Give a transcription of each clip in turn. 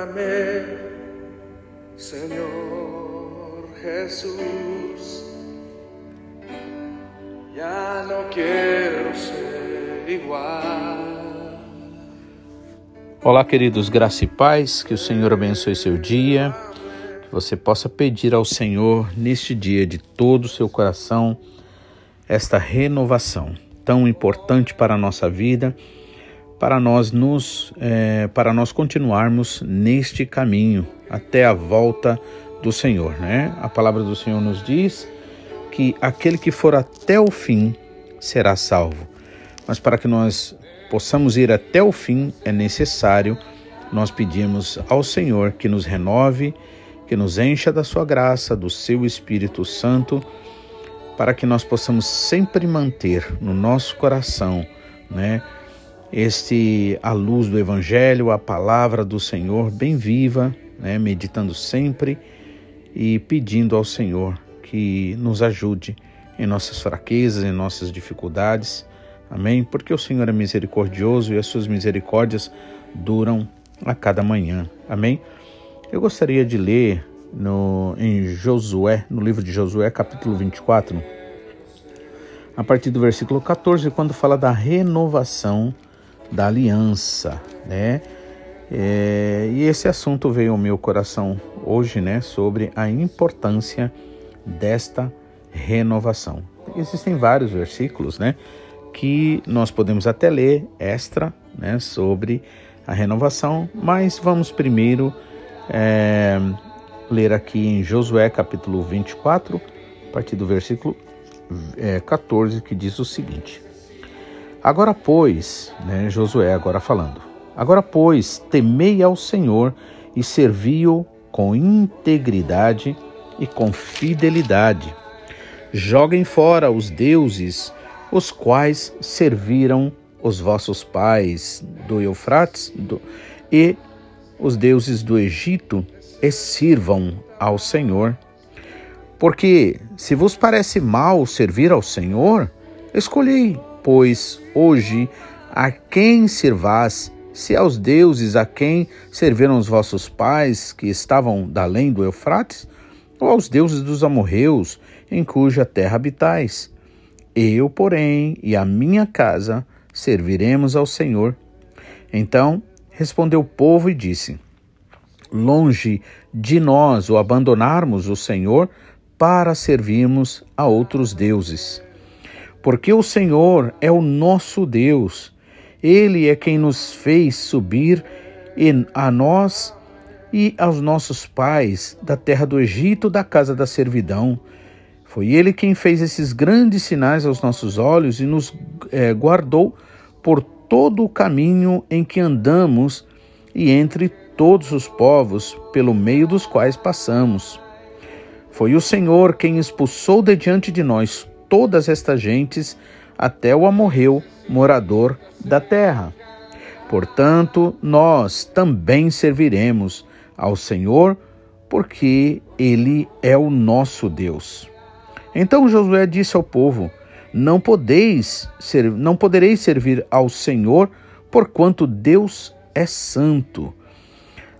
Perdóname, Señor Jesús. Ya no quiero ser igual. Olá, queridos, graça e paz, que o Senhor abençoe seu dia, que você possa pedir ao Senhor neste dia de todo o seu coração esta renovação tão importante para a nossa vida para nós nos é, para nós continuarmos neste caminho até a volta do Senhor, né? A palavra do Senhor nos diz que aquele que for até o fim será salvo. Mas para que nós possamos ir até o fim é necessário nós pedirmos ao Senhor que nos renove, que nos encha da sua graça, do seu Espírito Santo, para que nós possamos sempre manter no nosso coração, né? Este a luz do Evangelho, a palavra do Senhor bem viva, né, meditando sempre e pedindo ao Senhor que nos ajude em nossas fraquezas, em nossas dificuldades. Amém? Porque o Senhor é misericordioso e as suas misericórdias duram a cada manhã. Amém? Eu gostaria de ler no, em Josué, no livro de Josué, capítulo 24, a partir do versículo 14, quando fala da renovação da aliança, né? É, e esse assunto veio ao meu coração hoje, né, sobre a importância desta renovação. Existem vários versículos, né, que nós podemos até ler extra, né, sobre a renovação, mas vamos primeiro é, ler aqui em Josué capítulo 24, a partir do versículo é, 14, que diz o seguinte. Agora, pois, né, Josué agora falando, agora, pois, temei ao Senhor e servi-o com integridade e com fidelidade. Joguem fora os deuses, os quais serviram os vossos pais do Eufrates do, e os deuses do Egito, e sirvam ao Senhor. Porque se vos parece mal servir ao Senhor, escolhei pois, hoje, a quem servais, se aos deuses a quem serviram os vossos pais, que estavam da além do Eufrates, ou aos deuses dos amorreus, em cuja terra habitais? Eu, porém, e a minha casa serviremos ao Senhor. Então respondeu o povo e disse: Longe de nós o abandonarmos o Senhor para servirmos a outros deuses porque o Senhor é o nosso Deus. Ele é quem nos fez subir a nós e aos nossos pais da terra do Egito, da casa da servidão. Foi ele quem fez esses grandes sinais aos nossos olhos e nos é, guardou por todo o caminho em que andamos e entre todos os povos pelo meio dos quais passamos. Foi o Senhor quem expulsou de diante de nós todas estas gentes até o amorreu, morador da terra. Portanto, nós também serviremos ao Senhor, porque ele é o nosso Deus. Então Josué disse ao povo: Não podeis ser, não podereis servir ao Senhor, porquanto Deus é santo.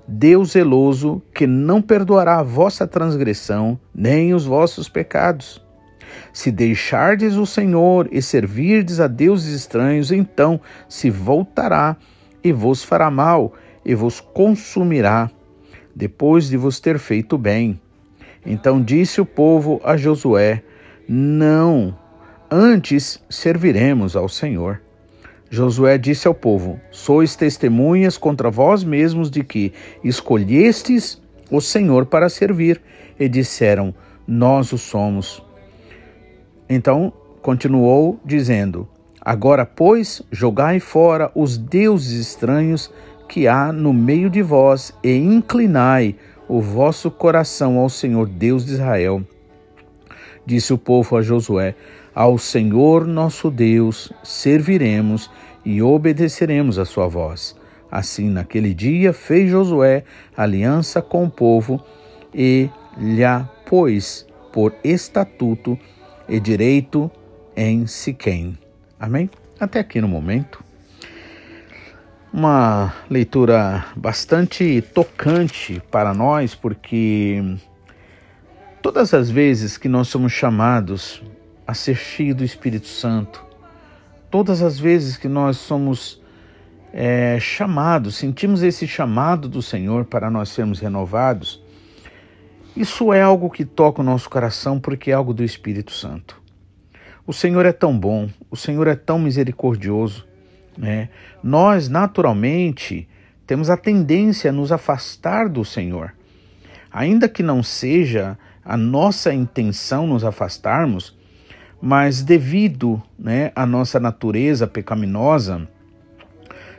Deus zeloso, que não perdoará a vossa transgressão, nem os vossos pecados. Se deixardes o Senhor e servirdes a deuses estranhos, então se voltará e vos fará mal e vos consumirá, depois de vos ter feito bem. Então disse o povo a Josué: Não, antes serviremos ao Senhor. Josué disse ao povo: Sois testemunhas contra vós mesmos de que escolhestes o Senhor para servir. E disseram: Nós o somos. Então continuou dizendo: Agora, pois, jogai fora os deuses estranhos que há no meio de vós e inclinai o vosso coração ao Senhor Deus de Israel. Disse o povo a Josué: Ao Senhor nosso Deus serviremos e obedeceremos a sua voz. Assim, naquele dia, fez Josué aliança com o povo e lhe pôs por estatuto e direito em Siquém. Amém? Até aqui no momento. uma leitura bastante tocante para nós, porque todas as vezes que nós somos chamados a ser cheios do Espírito Santo, todas as vezes que nós somos é, chamados, sentimos esse chamado do Senhor para nós sermos renovados, isso é algo que toca o nosso coração porque é algo do Espírito Santo. O Senhor é tão bom, o Senhor é tão misericordioso, né? Nós, naturalmente, temos a tendência a nos afastar do Senhor. Ainda que não seja a nossa intenção nos afastarmos, mas devido né, à nossa natureza pecaminosa,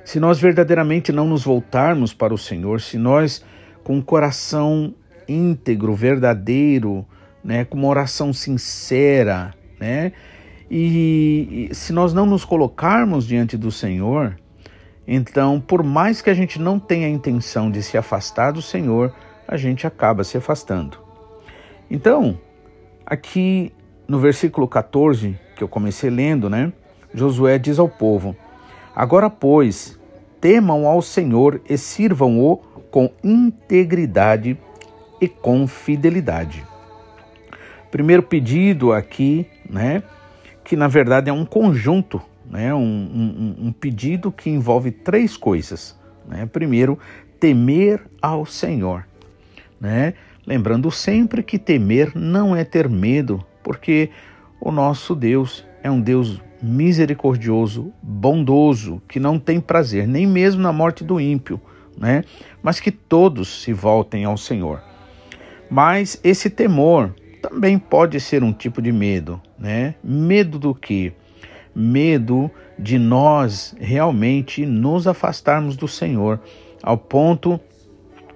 se nós verdadeiramente não nos voltarmos para o Senhor, se nós com um coração íntegro, verdadeiro, né, com uma oração sincera, né, e, e se nós não nos colocarmos diante do Senhor, então, por mais que a gente não tenha a intenção de se afastar do Senhor, a gente acaba se afastando. Então, aqui no versículo 14, que eu comecei lendo, né? Josué diz ao povo: Agora, pois, temam ao Senhor e sirvam-o com integridade e com fidelidade. Primeiro pedido aqui, né? que na verdade é um conjunto, né? um, um, um pedido que envolve três coisas. Né? Primeiro, temer ao Senhor. Né? Lembrando sempre que temer não é ter medo, porque o nosso Deus é um Deus misericordioso, bondoso, que não tem prazer nem mesmo na morte do ímpio, né? Mas que todos se voltem ao Senhor. Mas esse temor também pode ser um tipo de medo, né? Medo do que? Medo de nós realmente nos afastarmos do Senhor, ao ponto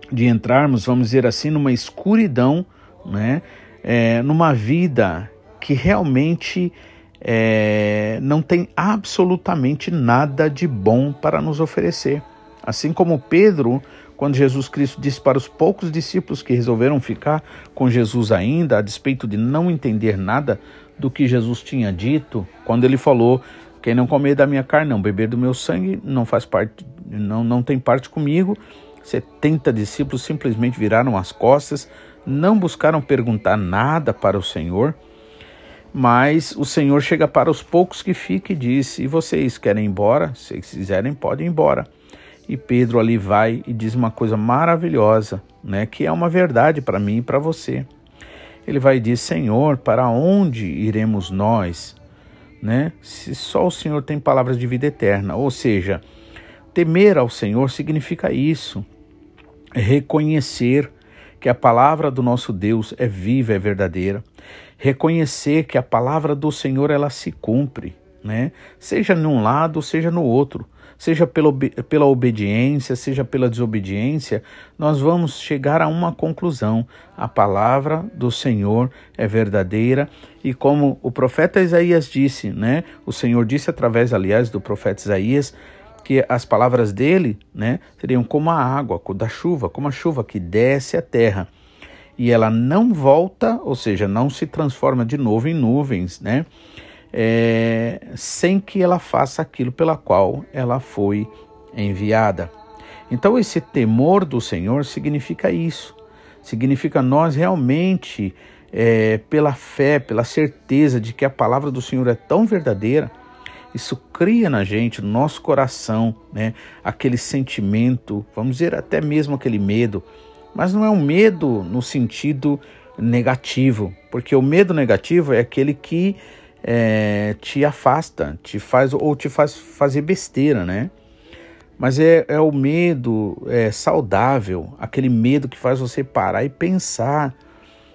de entrarmos, vamos dizer assim, numa escuridão, né? É, numa vida que realmente é, não tem absolutamente nada de bom para nos oferecer. Assim como Pedro quando Jesus Cristo disse para os poucos discípulos que resolveram ficar com Jesus ainda, a despeito de não entender nada do que Jesus tinha dito, quando ele falou: Quem não comer da minha carne, não beber do meu sangue, não faz parte, não, não tem parte comigo. 70 discípulos simplesmente viraram as costas, não buscaram perguntar nada para o Senhor. Mas o Senhor chega para os poucos que ficam e diz: E vocês querem ir embora? Se quiserem, podem ir embora. E Pedro ali vai e diz uma coisa maravilhosa, né, que é uma verdade para mim e para você. Ele vai dizer: Senhor, para onde iremos nós? Né? Se só o Senhor tem palavras de vida eterna. Ou seja, temer ao Senhor significa isso, reconhecer que a palavra do nosso Deus é viva, é verdadeira, reconhecer que a palavra do Senhor ela se cumpre, né? Seja num lado, seja no outro seja pela, pela obediência, seja pela desobediência, nós vamos chegar a uma conclusão. A palavra do Senhor é verdadeira e como o profeta Isaías disse, né? O Senhor disse através, aliás, do profeta Isaías, que as palavras dele, né, seriam como a água da chuva, como a chuva que desce à terra e ela não volta, ou seja, não se transforma de novo em nuvens, né? É, sem que ela faça aquilo pela qual ela foi enviada. Então, esse temor do Senhor significa isso. Significa nós realmente, é, pela fé, pela certeza de que a palavra do Senhor é tão verdadeira, isso cria na gente, no nosso coração, né, aquele sentimento, vamos dizer até mesmo aquele medo, mas não é um medo no sentido negativo, porque o medo negativo é aquele que é, te afasta, te faz ou te faz fazer besteira, né? Mas é, é o medo é, saudável, aquele medo que faz você parar e pensar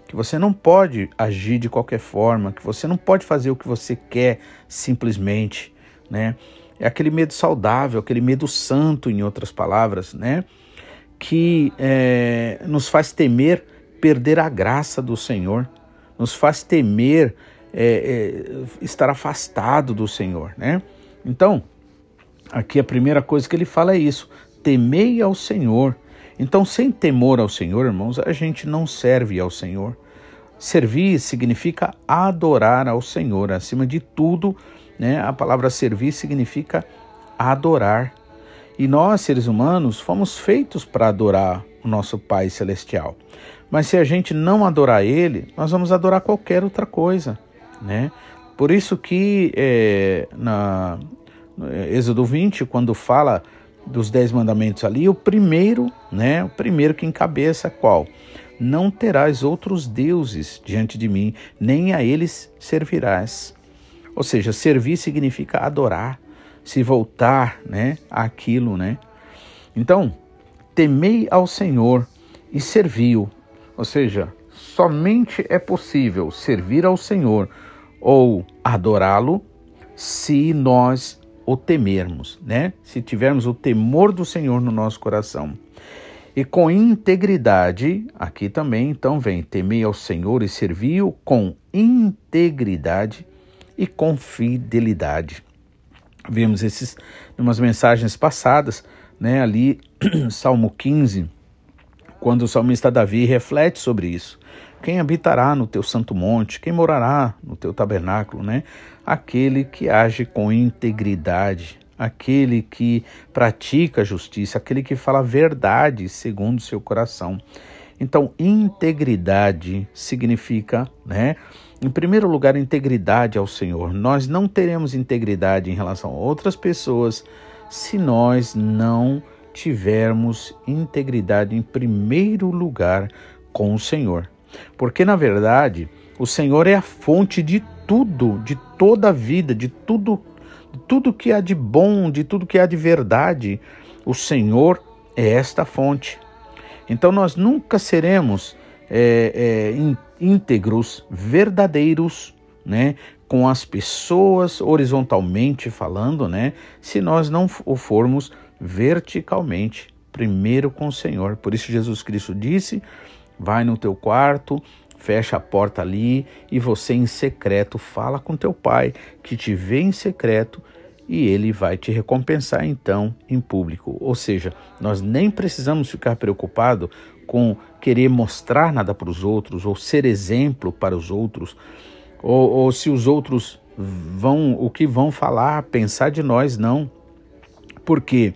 que você não pode agir de qualquer forma, que você não pode fazer o que você quer simplesmente, né? É aquele medo saudável, aquele medo santo, em outras palavras, né? Que é, nos faz temer perder a graça do Senhor, nos faz temer é, é, estar afastado do Senhor, né? Então, aqui a primeira coisa que ele fala é isso: temei ao Senhor. Então, sem temor ao Senhor, irmãos, a gente não serve ao Senhor. Servir significa adorar ao Senhor. Acima de tudo, né, a palavra servir significa adorar. E nós, seres humanos, fomos feitos para adorar o nosso Pai Celestial. Mas se a gente não adorar Ele, nós vamos adorar qualquer outra coisa, né? Por isso que é, na Êxodo 20, quando fala dos dez mandamentos ali, o primeiro, né? O primeiro que encabeça qual? Não terás outros deuses diante de mim, nem a eles servirás. Ou seja, servir significa adorar, se voltar, né, àquilo, né? Então, temei ao Senhor e serviu. Ou seja, somente é possível servir ao Senhor ou adorá-lo se nós o temermos, né? Se tivermos o temor do Senhor no nosso coração. E com integridade, aqui também então vem temei ao Senhor e serviu com integridade e com fidelidade. Vimos esses umas mensagens passadas, né, ali Salmo 15, quando o salmista Davi reflete sobre isso. Quem habitará no teu santo monte? Quem morará no teu tabernáculo, né? Aquele que age com integridade, aquele que pratica a justiça, aquele que fala a verdade segundo seu coração. Então, integridade significa, né? Em primeiro lugar, integridade ao Senhor. Nós não teremos integridade em relação a outras pessoas se nós não tivermos integridade em primeiro lugar com o Senhor. Porque, na verdade, o Senhor é a fonte de tudo, de toda a vida, de tudo, de tudo que há de bom, de tudo que há de verdade. O Senhor é esta fonte. Então, nós nunca seremos é, é, íntegros, verdadeiros, né, com as pessoas horizontalmente falando, né, se nós não o formos verticalmente, primeiro com o Senhor. Por isso Jesus Cristo disse: vai no teu quarto, fecha a porta ali e você em secreto fala com teu pai que te vê em secreto e ele vai te recompensar então em público. Ou seja, nós nem precisamos ficar preocupado com querer mostrar nada para os outros ou ser exemplo para os outros ou, ou se os outros vão o que vão falar, pensar de nós não. Por quê?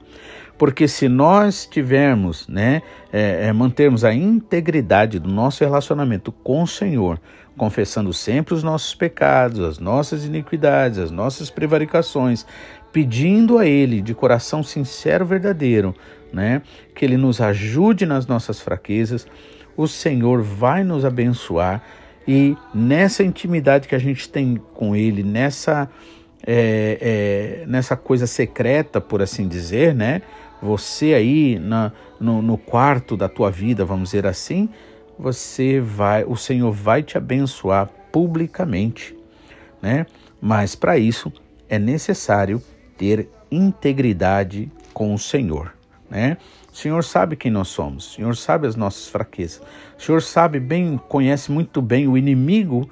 Porque se nós tivermos, né, é, é, mantermos a integridade do nosso relacionamento com o Senhor, confessando sempre os nossos pecados, as nossas iniquidades, as nossas prevaricações, pedindo a Ele de coração sincero, verdadeiro, né, que Ele nos ajude nas nossas fraquezas, o Senhor vai nos abençoar e nessa intimidade que a gente tem com Ele, nessa é, é, nessa coisa secreta, por assim dizer, né? Você aí na, no, no quarto da tua vida, vamos dizer assim, você vai, o Senhor vai te abençoar publicamente, né? Mas para isso é necessário ter integridade com o Senhor, né? O Senhor sabe quem nós somos, o Senhor sabe as nossas fraquezas, o Senhor sabe bem, conhece muito bem o inimigo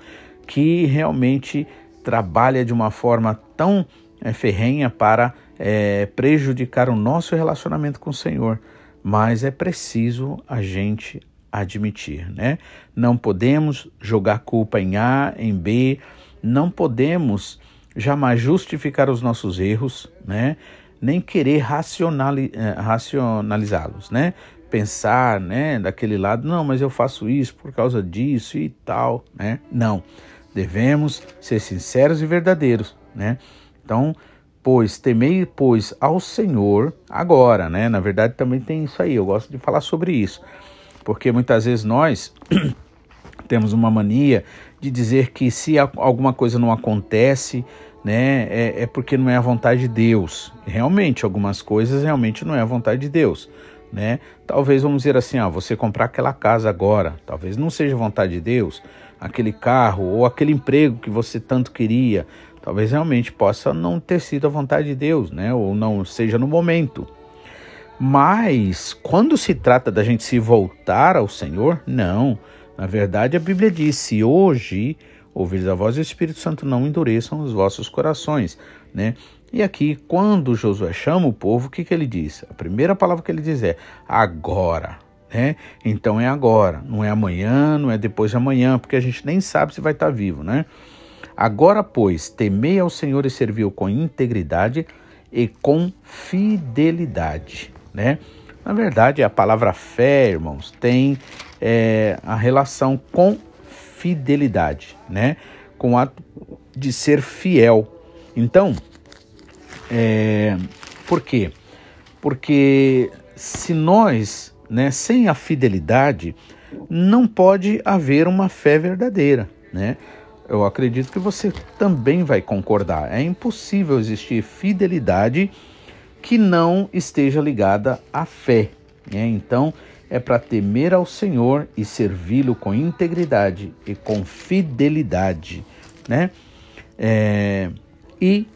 que realmente trabalha de uma forma tão é, ferrenha para é, prejudicar o nosso relacionamento com o Senhor, mas é preciso a gente admitir, né? Não podemos jogar culpa em A, em B, não podemos jamais justificar os nossos erros, né? Nem querer racionali é, racionalizá-los, né? Pensar, né, daquele lado, não, mas eu faço isso por causa disso e tal, né? Não. Devemos ser sinceros e verdadeiros, né? Então, pois temei, pois, ao Senhor agora, né? Na verdade, também tem isso aí. Eu gosto de falar sobre isso, porque muitas vezes nós temos uma mania de dizer que se alguma coisa não acontece, né, é, é, porque não é a vontade de Deus. Realmente, algumas coisas realmente não é a vontade de Deus, né? Talvez vamos dizer assim, ah, você comprar aquela casa agora, talvez não seja vontade de Deus aquele carro ou aquele emprego que você tanto queria, talvez realmente possa não ter sido a vontade de Deus, né? Ou não seja no momento. Mas quando se trata da gente se voltar ao Senhor, não. Na verdade, a Bíblia diz: se hoje ouvires a voz do Espírito Santo, não endureçam os vossos corações, né? E aqui, quando Josué chama o povo, o que, que ele diz? A primeira palavra que ele diz é agora né? Então é agora, não é amanhã, não é depois de amanhã, porque a gente nem sabe se vai estar vivo, né? Agora, pois, temei ao Senhor e serviu com integridade e com fidelidade, né? Na verdade, a palavra fé, irmãos, tem é, a relação com fidelidade, né? Com o ato de ser fiel. Então, é, por quê? Porque se nós, né, sem a fidelidade, não pode haver uma fé verdadeira, né? Eu acredito que você também vai concordar. É impossível existir fidelidade que não esteja ligada à fé. Né? Então, é para temer ao Senhor e servi-lo com integridade e com fidelidade, né? É, e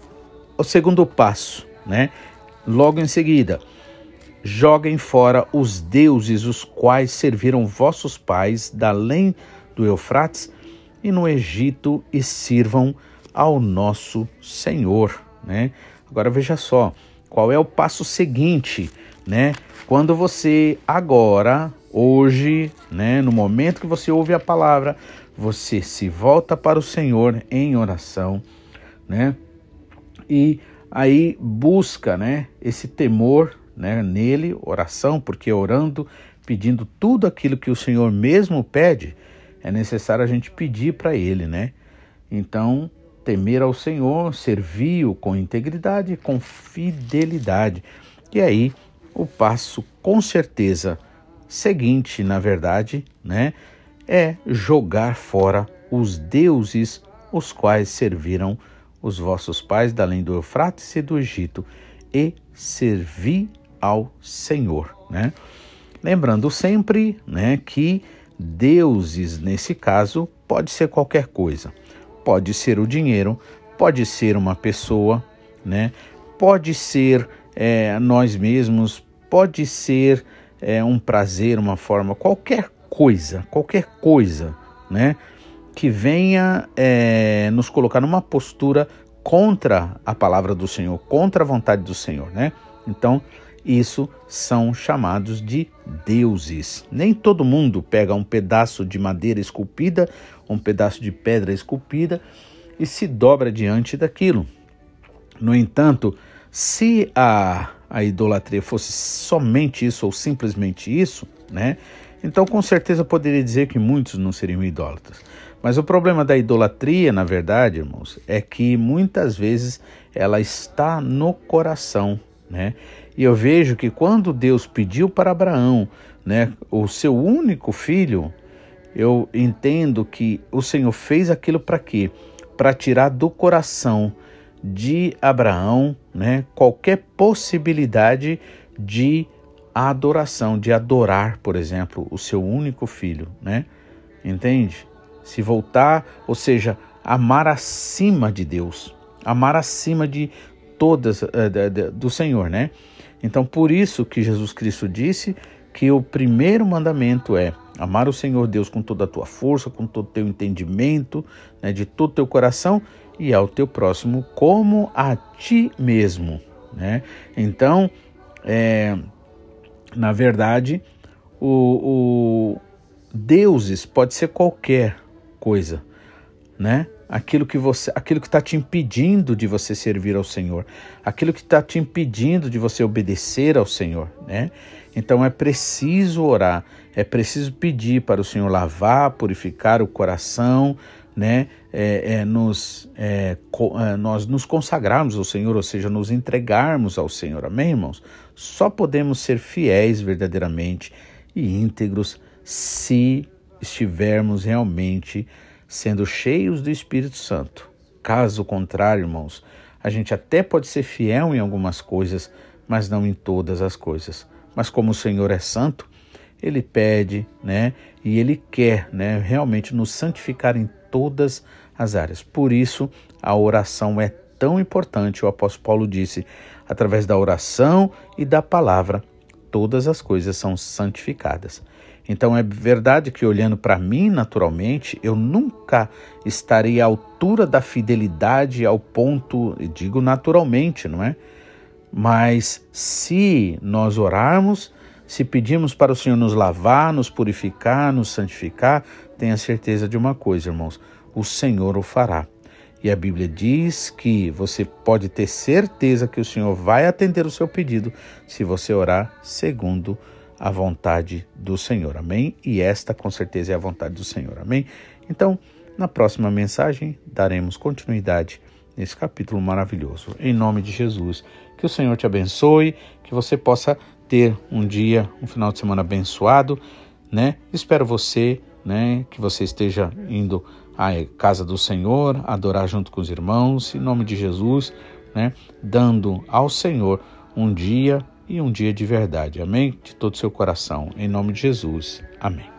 o segundo passo, né? Logo em seguida, joguem fora os deuses os quais serviram vossos pais da além do Eufrates e no Egito e sirvam ao nosso Senhor, né? Agora veja só, qual é o passo seguinte, né? Quando você agora, hoje, né, no momento que você ouve a palavra, você se volta para o Senhor em oração, né? E aí busca, né, esse temor, né, nele, oração, porque orando, pedindo tudo aquilo que o Senhor mesmo pede, é necessário a gente pedir para ele, né? Então, temer ao Senhor, servir-o com integridade com fidelidade. E aí, o passo com certeza seguinte, na verdade, né, é jogar fora os deuses os quais serviram os vossos pais da além do Eufrates e do Egito e servir ao Senhor, né? Lembrando sempre, né, que deuses nesse caso pode ser qualquer coisa. Pode ser o dinheiro, pode ser uma pessoa, né? Pode ser é, nós mesmos, pode ser é, um prazer, uma forma, qualquer coisa, qualquer coisa, né? Que venha é, nos colocar numa postura contra a palavra do Senhor, contra a vontade do Senhor, né? Então, isso são chamados de deuses. Nem todo mundo pega um pedaço de madeira esculpida, um pedaço de pedra esculpida e se dobra diante daquilo. No entanto, se a, a idolatria fosse somente isso ou simplesmente isso, né? Então, com certeza, poderia dizer que muitos não seriam idólatras. Mas o problema da idolatria, na verdade, irmãos, é que muitas vezes ela está no coração, né? E eu vejo que quando Deus pediu para Abraão, né, o seu único filho, eu entendo que o Senhor fez aquilo para quê? Para tirar do coração de Abraão, né, qualquer possibilidade de adoração, de adorar, por exemplo, o seu único filho, né? Entende? Se voltar, ou seja, amar acima de Deus, amar acima de todas uh, do Senhor, né? Então, por isso que Jesus Cristo disse que o primeiro mandamento é amar o Senhor Deus com toda a tua força, com todo o teu entendimento, né, de todo o teu coração e ao teu próximo como a ti mesmo. Né? Então, é, na verdade, o, o deuses pode ser qualquer coisa, né? Aquilo que você, aquilo que está te impedindo de você servir ao Senhor, aquilo que está te impedindo de você obedecer ao Senhor, né? Então é preciso orar, é preciso pedir para o Senhor lavar, purificar o coração, né? É, é, nos, é, co, é, nós nos consagrarmos ao Senhor, ou seja, nos entregarmos ao Senhor, amém, irmãos? Só podemos ser fiéis verdadeiramente e íntegros se estivermos realmente sendo cheios do Espírito Santo. Caso contrário, irmãos, a gente até pode ser fiel em algumas coisas, mas não em todas as coisas. Mas como o Senhor é santo, ele pede, né, e ele quer, né, realmente nos santificar em todas as áreas. Por isso, a oração é tão importante. O apóstolo Paulo disse: através da oração e da palavra, todas as coisas são santificadas. Então é verdade que olhando para mim naturalmente, eu nunca estarei à altura da fidelidade ao ponto, digo naturalmente, não é? Mas se nós orarmos, se pedirmos para o Senhor nos lavar, nos purificar, nos santificar, tenha certeza de uma coisa, irmãos: o Senhor o fará. E a Bíblia diz que você pode ter certeza que o Senhor vai atender o seu pedido se você orar segundo a vontade do Senhor. Amém? E esta com certeza é a vontade do Senhor. Amém? Então, na próxima mensagem, daremos continuidade nesse capítulo maravilhoso. Em nome de Jesus, que o Senhor te abençoe, que você possa ter um dia, um final de semana abençoado, né? Espero você, né, que você esteja indo à casa do Senhor, adorar junto com os irmãos, em nome de Jesus, né, dando ao Senhor um dia e um dia de verdade. Amém? De todo o seu coração. Em nome de Jesus. Amém.